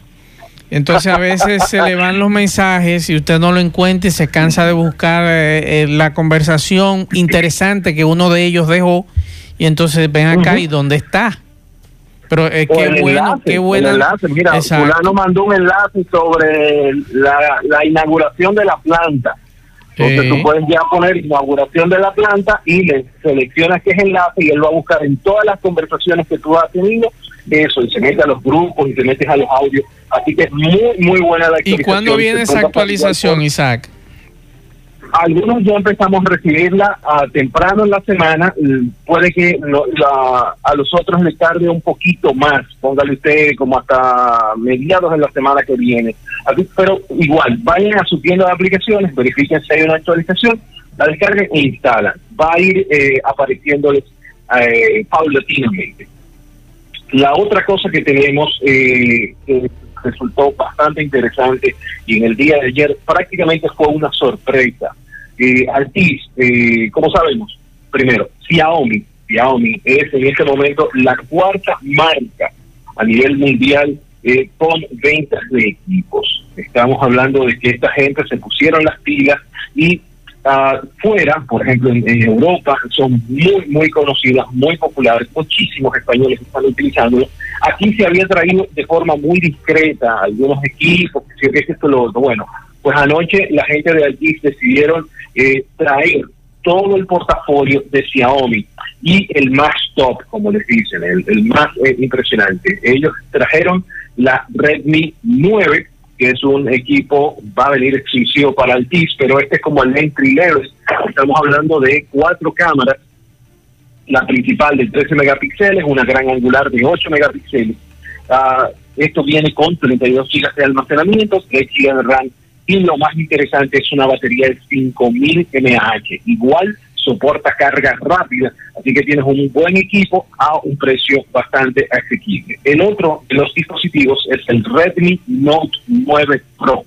Entonces a veces se le van los mensajes y usted no lo encuentra y se cansa de buscar eh, eh, la conversación interesante que uno de ellos dejó y entonces ven acá uh -huh. y dónde está. Pero eh, qué bueno, enlace, qué bueno. enlace. Mira, Exacto. fulano mandó un enlace sobre la, la, inauguración de la planta. Entonces tú puedes ya poner inauguración de la planta y le seleccionas qué es enlace y él va a buscar en todas las conversaciones que tú has tenido eso y se mete a los grupos y te metes a los audios. Así que es muy, muy buena la ¿Y actualización. cuándo viene Se esa actualización, Isaac? Algunos ya empezamos a recibirla ah, temprano en la semana. Puede que no- la- a los otros les tarde un poquito más. Póngale usted como hasta mediados de la semana que viene. Pero igual, vayan a su tienda de aplicaciones, verifiquen si hay una actualización, la descarguen e instalan. Va a ir eh, apareciéndoles eh, paulatinamente. La otra cosa que tenemos eh, que resultó bastante interesante y en el día de ayer prácticamente fue una sorpresa. Eh, eh, ¿cómo sabemos? Primero, Xiaomi. Xiaomi es en este momento la cuarta marca a nivel mundial eh, con ventas de equipos. Estamos hablando de que esta gente se pusieron las pilas y ah, fuera, por ejemplo, en, Europa, son muy, muy conocidas, muy populares, muchísimos españoles están utilizándolo. Aquí se había traído de forma muy discreta algunos equipos, que esto lo. Bueno, pues anoche la gente de Altis decidieron eh, traer todo el portafolio de Xiaomi y el más top, como les dicen, el, el más eh, impresionante. Ellos trajeron la Redmi 9, que es un equipo, va a venir exclusivo para Altis, pero este es como el entry level. Estamos hablando de cuatro cámaras, la principal de 13 megapíxeles, una gran angular de 8 megapíxeles. Ah, esto viene con 32 GB de almacenamiento, 3 GB de RAM y lo más interesante es una batería de 5000 mAh. Igual soporta carga rápida, así que tienes un buen equipo a un precio bastante asequible. El otro de los dispositivos es el Redmi Note 9 Pro.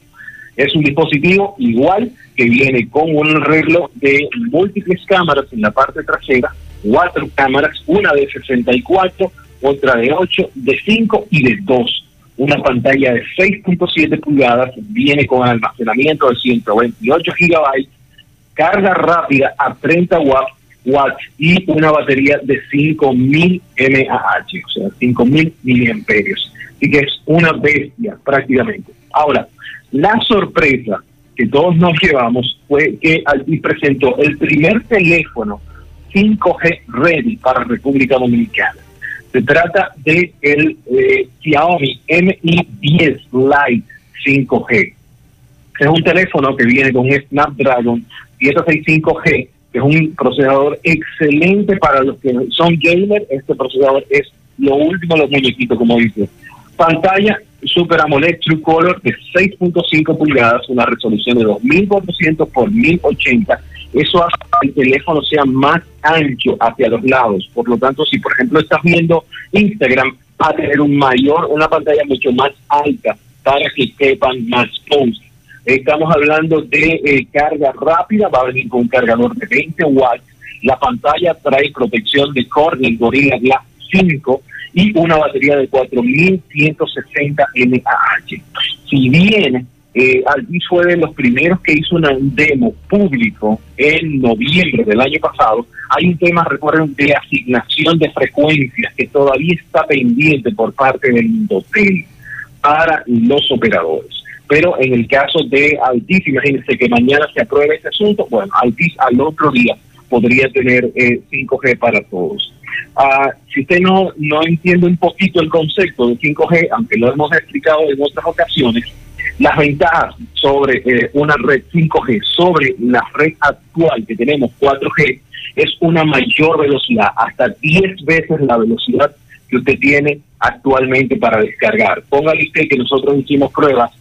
Es un dispositivo igual que viene con un reloj de múltiples cámaras en la parte trasera, cuatro cámaras, una de 64, otra de 8, de 5 y de 2 una pantalla de 6.7 pulgadas, viene con almacenamiento de 128 gigabytes, carga rápida a 30 watts, y una batería de 5000 mAh, o sea, 5000 miliamperios. Así que es una bestia prácticamente. Ahora, la sorpresa que todos nos llevamos fue que presentó el primer teléfono 5G ready para República Dominicana. Se trata de el eh, Xiaomi Mi 10 Lite 5G. Es un teléfono que viene con Snapdragon 765G, que es un procesador excelente para los que son gamers. Este procesador es lo último de los muñequitos, como dice. Pantalla Super AMOLED True Color de 6.5 pulgadas, una resolución de 2400 por 1080 eso hace que el teléfono sea más ancho hacia los lados. Por lo tanto, si por ejemplo estás viendo Instagram, va a tener un mayor, una pantalla mucho más alta para que quepan más posts. Estamos hablando de eh, carga rápida, va a venir con un cargador de 20 watts. La pantalla trae protección de Corning Gorilla Glass 5 y una batería de 4160 mAh. Si bien eh, Altis fue de los primeros que hizo una demo público en noviembre del año pasado. Hay un tema, recuerden, de asignación de frecuencias que todavía está pendiente por parte del Indotel para los operadores. Pero en el caso de Altis, imagínense que mañana se apruebe este asunto, bueno, Altis al otro día podría tener eh, 5G para todos. Ah, si usted no, no entiende un poquito el concepto de 5G, aunque lo hemos explicado en otras ocasiones, las ventajas sobre eh, una red 5G, sobre la red actual que tenemos 4G, es una mayor velocidad, hasta 10 veces la velocidad que usted tiene actualmente para descargar. Póngale usted que nosotros hicimos pruebas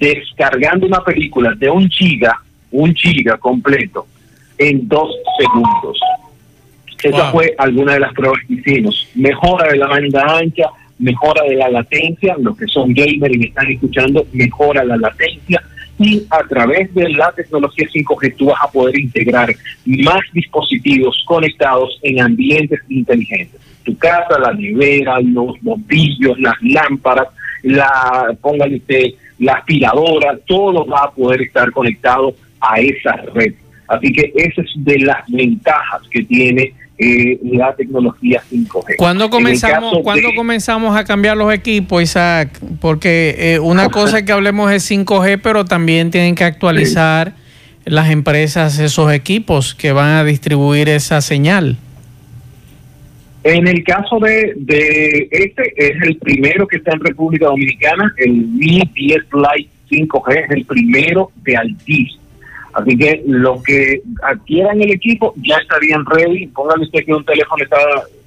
descargando una película de un giga, un giga completo, en dos segundos. Esa Wow. fue alguna de las pruebas que hicimos. Mejora de la banda ancha, mejora de la latencia, los que son gamers y me están escuchando, mejora la latencia y a través de la tecnología 5G tú vas a poder integrar más dispositivos conectados en ambientes inteligentes. Tu casa, la nevera, los bombillos, las lámparas, la, póngale usted, la aspiradora, todo va a poder estar conectado a esa red. Así que esa es de las ventajas que tiene eh, la tecnología 5G. ¿Cuándo comenzamos, caso ¿cuándo de- comenzamos a cambiar los equipos, Isaac? Porque eh, una cosa es que hablemos de 5G, pero también tienen que actualizar las empresas esos equipos que van a distribuir esa señal? En el caso de, de este, es el primero que está en República Dominicana, el Mi 10 Lite 5G es el primero de Altis. Así que los que adquieran el equipo ya estarían ready. Póngale usted que un teléfono está,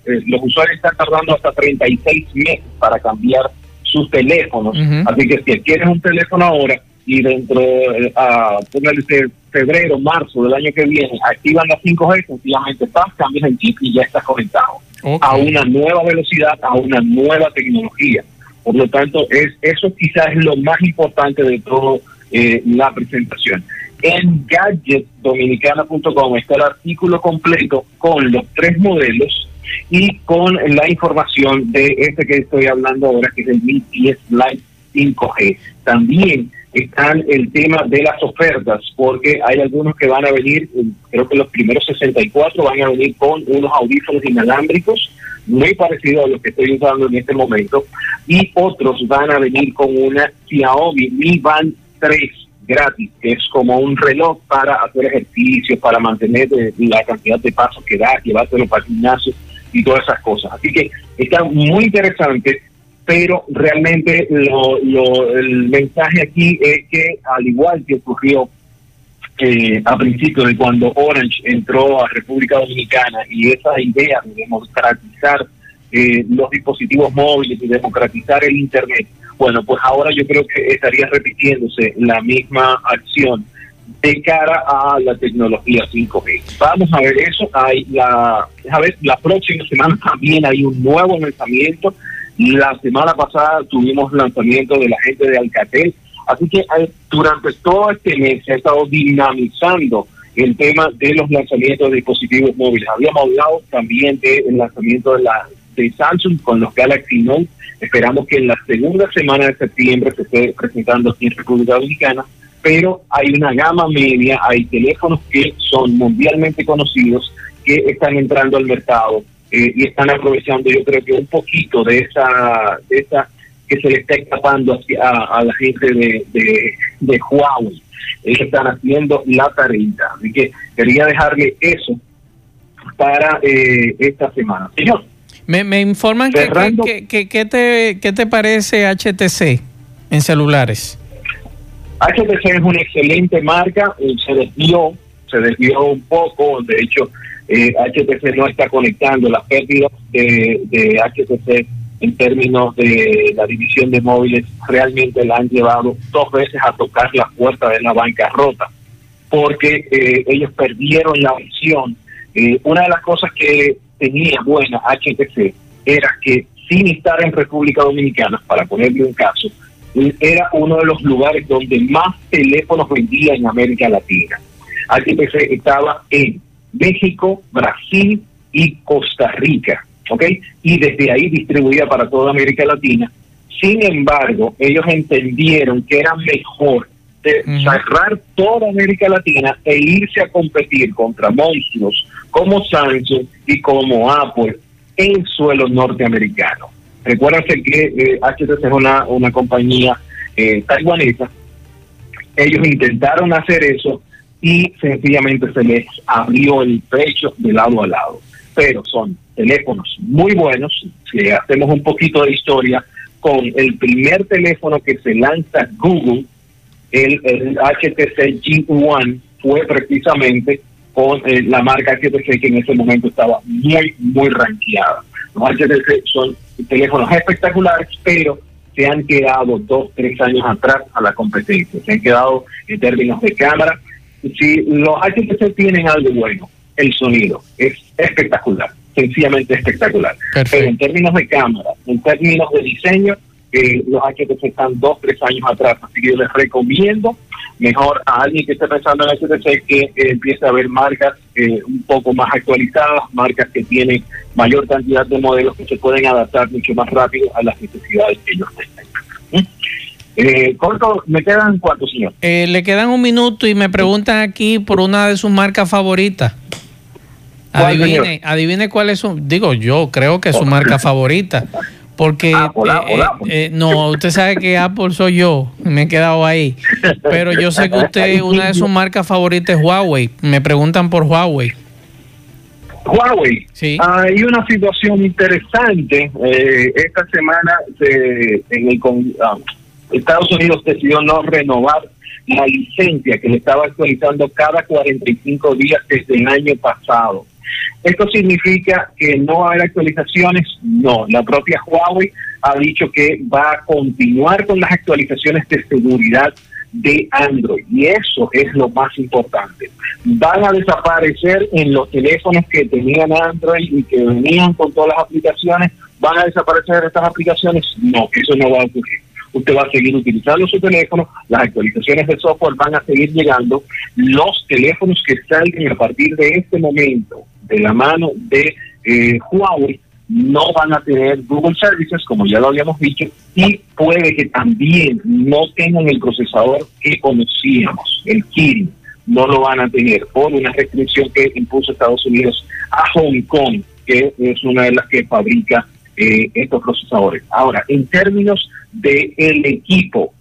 eh, los usuarios están tardando hasta 36 meses para cambiar sus teléfonos. Así que si adquieres un teléfono ahora y dentro, eh, a, póngale usted febrero, marzo del año que viene, activan la 5G, sencillamente estás, cambias el chip y ya estás conectado a una nueva velocidad, a una nueva tecnología. Por lo tanto, es eso quizás es lo más importante de todo eh, la presentación. En gadgetdominicana.com está el artículo completo con los tres modelos y con la información de este que estoy hablando ahora, que es el Mi 10 Lite 5G. También están el tema de las ofertas, porque hay algunos que van a venir, creo que los primeros 64 van a venir con unos audífonos inalámbricos, muy parecidos a los que estoy usando en este momento, y otros van a venir con una Xiaomi Mi Band 3 gratis, que es como un reloj para hacer ejercicio, para mantener eh, la cantidad de pasos que da, llevártelo para el gimnasio y todas esas cosas. Así que está muy interesante pero realmente lo, lo, el mensaje aquí es que al igual que ocurrió eh, a principio de cuando Orange entró a República Dominicana y esa idea de democratizar eh, los dispositivos móviles y democratizar el Internet, bueno, pues ahora yo creo que estaría repitiéndose la misma acción de cara a la tecnología 5G. Vamos a ver eso. Hay la, a ver, la próxima semana también hay un nuevo lanzamiento la semana pasada tuvimos lanzamiento de la gente de Alcatel. Así que eh, durante todo este mes se ha estado dinamizando el tema de los lanzamientos de dispositivos móviles. Habíamos hablado también del lanzamiento de, la, de Samsung con los Galaxy Note. Esperamos que en la segunda semana de septiembre se esté presentando aquí en República Dominicana. Pero hay una gama media, hay teléfonos que son mundialmente conocidos, que están entrando al mercado eh, y están aprovechando yo creo que un poquito de esa, de esa que se le está escapando hacia, a, la gente de, de, Huawei. Ellos están haciendo la tarea. Así que quería dejarle eso para eh, esta semana. Señor. Me, me informan que, que, que, te, ¿qué te parece HTC en celulares? HTC es una excelente marca, eh, se desvió, se desvió un poco, de hecho eh, HTC no está conectando las pérdidas de, de HTC en términos de la división de móviles realmente la han llevado dos veces a tocar la puerta de la bancarrota porque eh, ellos perdieron la visión. Eh, una de las cosas que tenía buena HTC era que sin estar en República Dominicana, para ponerle un caso, era uno de los lugares donde más teléfonos vendía en América Latina. HTC estaba en México, Brasil y Costa Rica, ¿ok? Y desde ahí distribuida para toda América Latina. Sin embargo, ellos entendieron que era mejor cerrar toda América Latina e irse a competir contra monstruos como Samsung y como Apple en suelo norteamericano. Recuerden que HTC es una, una compañía eh, taiwanesa. Ellos intentaron hacer eso y sencillamente se les abrió el pecho de lado a lado. Pero son teléfonos muy buenos. Si hacemos un poquito de historia, con el primer teléfono que se lanza Google, el, HTC G1, fue precisamente con eh, la marca HTC que en ese momento estaba muy, muy ranqueada. Los HTC son teléfonos espectaculares, pero se han quedado dos, tres años atrás a la competencia. Se han quedado en términos de cámara, si los HTC tienen algo bueno, el sonido es espectacular, sencillamente espectacular. Pero en términos de cámara, en términos de diseño, eh, los HTC están dos, tres años atrás. Así que yo les recomiendo mejor a alguien que esté pensando en HTC que eh, empiece a ver marcas eh, un poco más actualizadas, marcas que tienen mayor cantidad de modelos que se pueden adaptar mucho más rápido a las necesidades que ellos tengan. ¿Mm? Eh, corto, ¿me quedan cuántos, señor? Eh, le quedan un minuto y me preguntan aquí por una de sus marcas favoritas. Adivine, adivine cuál es su, digo yo, creo que es su marca favorita. Porque Apple, Apple, eh, Apple. eh, no, usted sabe que Apple soy yo, me he quedado ahí. Pero yo sé que usted una de sus marcas favoritas es Huawei. Me preguntan por Huawei. Huawei. Hay una situación interesante. eh, esta semana se- en el con- ah, Estados Unidos decidió no renovar la licencia que le estaba actualizando cada 45 días desde el año pasado. ¿Esto significa que no va a haber actualizaciones? No, la propia Huawei ha dicho que va a continuar con las actualizaciones de seguridad de Android y eso es lo más importante. Van a desaparecer en los teléfonos que tenían Android y que venían con todas las aplicaciones, van a desaparecer estas aplicaciones. No, eso no va a ocurrir. Usted va a seguir utilizando su teléfono, las actualizaciones de software van a seguir llegando, los teléfonos que salgan a partir de este momento de la mano de eh, Huawei no van a tener Google Services, como ya lo habíamos dicho, y puede que también no tengan el procesador que conocíamos, el Kirin, no lo van a tener por una restricción que impuso Estados Unidos a Hong Kong, que es una de las que fabrica eh, estos procesadores. Ahora, en términos del el equipo,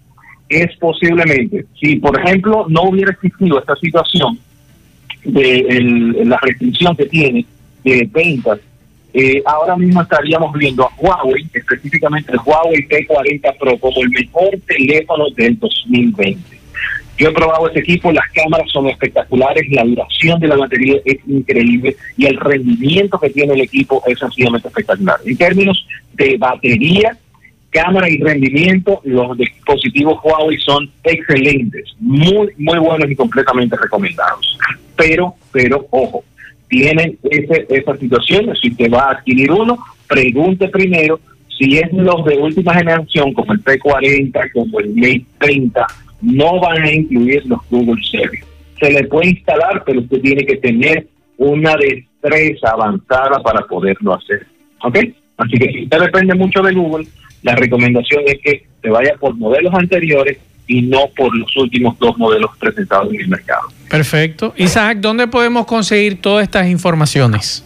es posiblemente, si por ejemplo no hubiera existido esta situación de el- la restricción que tiene de ventas, eh, ahora mismo estaríamos viendo a Huawei, específicamente el Huawei P40 Pro, como el mejor teléfono del 2020. Yo he probado este equipo, las cámaras son espectaculares, la duración de la batería es increíble y el rendimiento que tiene el equipo es sencillamente espectacular. En términos de batería, cámara y rendimiento, los dispositivos Huawei son excelentes, muy, muy buenos y completamente recomendados. Pero, pero, ojo, tienen ese, esa situación, si usted va a adquirir uno, pregunte primero si es los de última generación, como el P40, como el Mate 30, no van a incluir los Google Service. Se le puede instalar, pero usted tiene que tener una destreza avanzada para poderlo hacer. ¿Ok? Así que si usted depende mucho de Google, la recomendación es que se vaya por modelos anteriores y no por los últimos dos modelos presentados en el mercado. Perfecto. Isaac, ¿dónde podemos conseguir todas estas informaciones?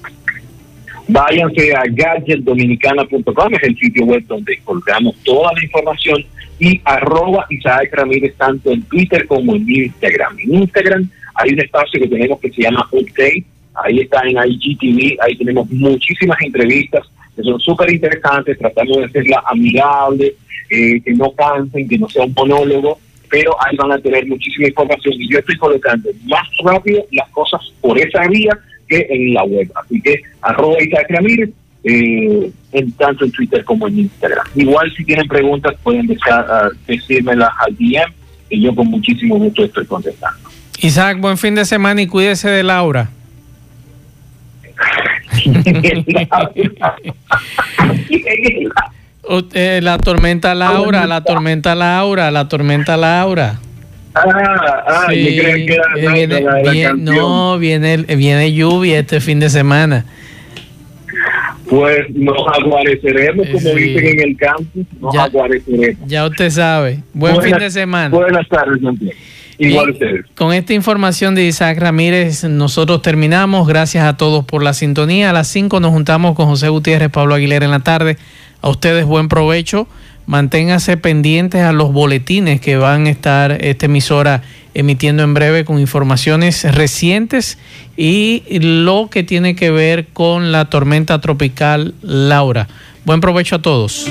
Váyanse a gadgetdominicana.com, es el sitio web donde colgamos toda la información y arroba Isaac Ramírez tanto en Twitter como en Instagram. En Instagram hay un espacio que tenemos que se llama Update, ahí está en IGTV, ahí tenemos muchísimas entrevistas que son súper interesantes, tratamos de hacerla amigable, eh, que no cansen, que no sea un monólogo, pero ahí van a tener muchísima información y yo estoy colocando más rápido las cosas por esa vía que en la web. Así que arroba Isaac Ramírez, eh, en tanto en Twitter como en Instagram. Igual si tienen preguntas pueden dejar, ah, decírmelas al DM y yo con muchísimo gusto estoy contestando. Isaac, buen fin de semana y cuídese de Laura. Usted, la tormenta Laura, la tormenta Laura, la tormenta Laura. Ah, ah, Sí, yo que era eh, viene- la- la viene- no, viene, viene lluvia este fin de semana. Pues nos aguareceremos, como Sí. dicen en el campo, nos Ya. aguareceremos. Ya usted sabe. Buen Buenas- fin de semana. Buenas tardes, Santiago. Igual ustedes. Con esta información de Isaac Ramírez, nosotros terminamos. Gracias a todos por la sintonía. A las 5 nos juntamos con José Gutiérrez, Pablo Aguilera en la tarde. A ustedes buen provecho. Manténganse pendientes a los boletines que van a estar esta emisora emitiendo en breve con informaciones recientes y lo que tiene que ver con la tormenta tropical Laura. Buen provecho a todos.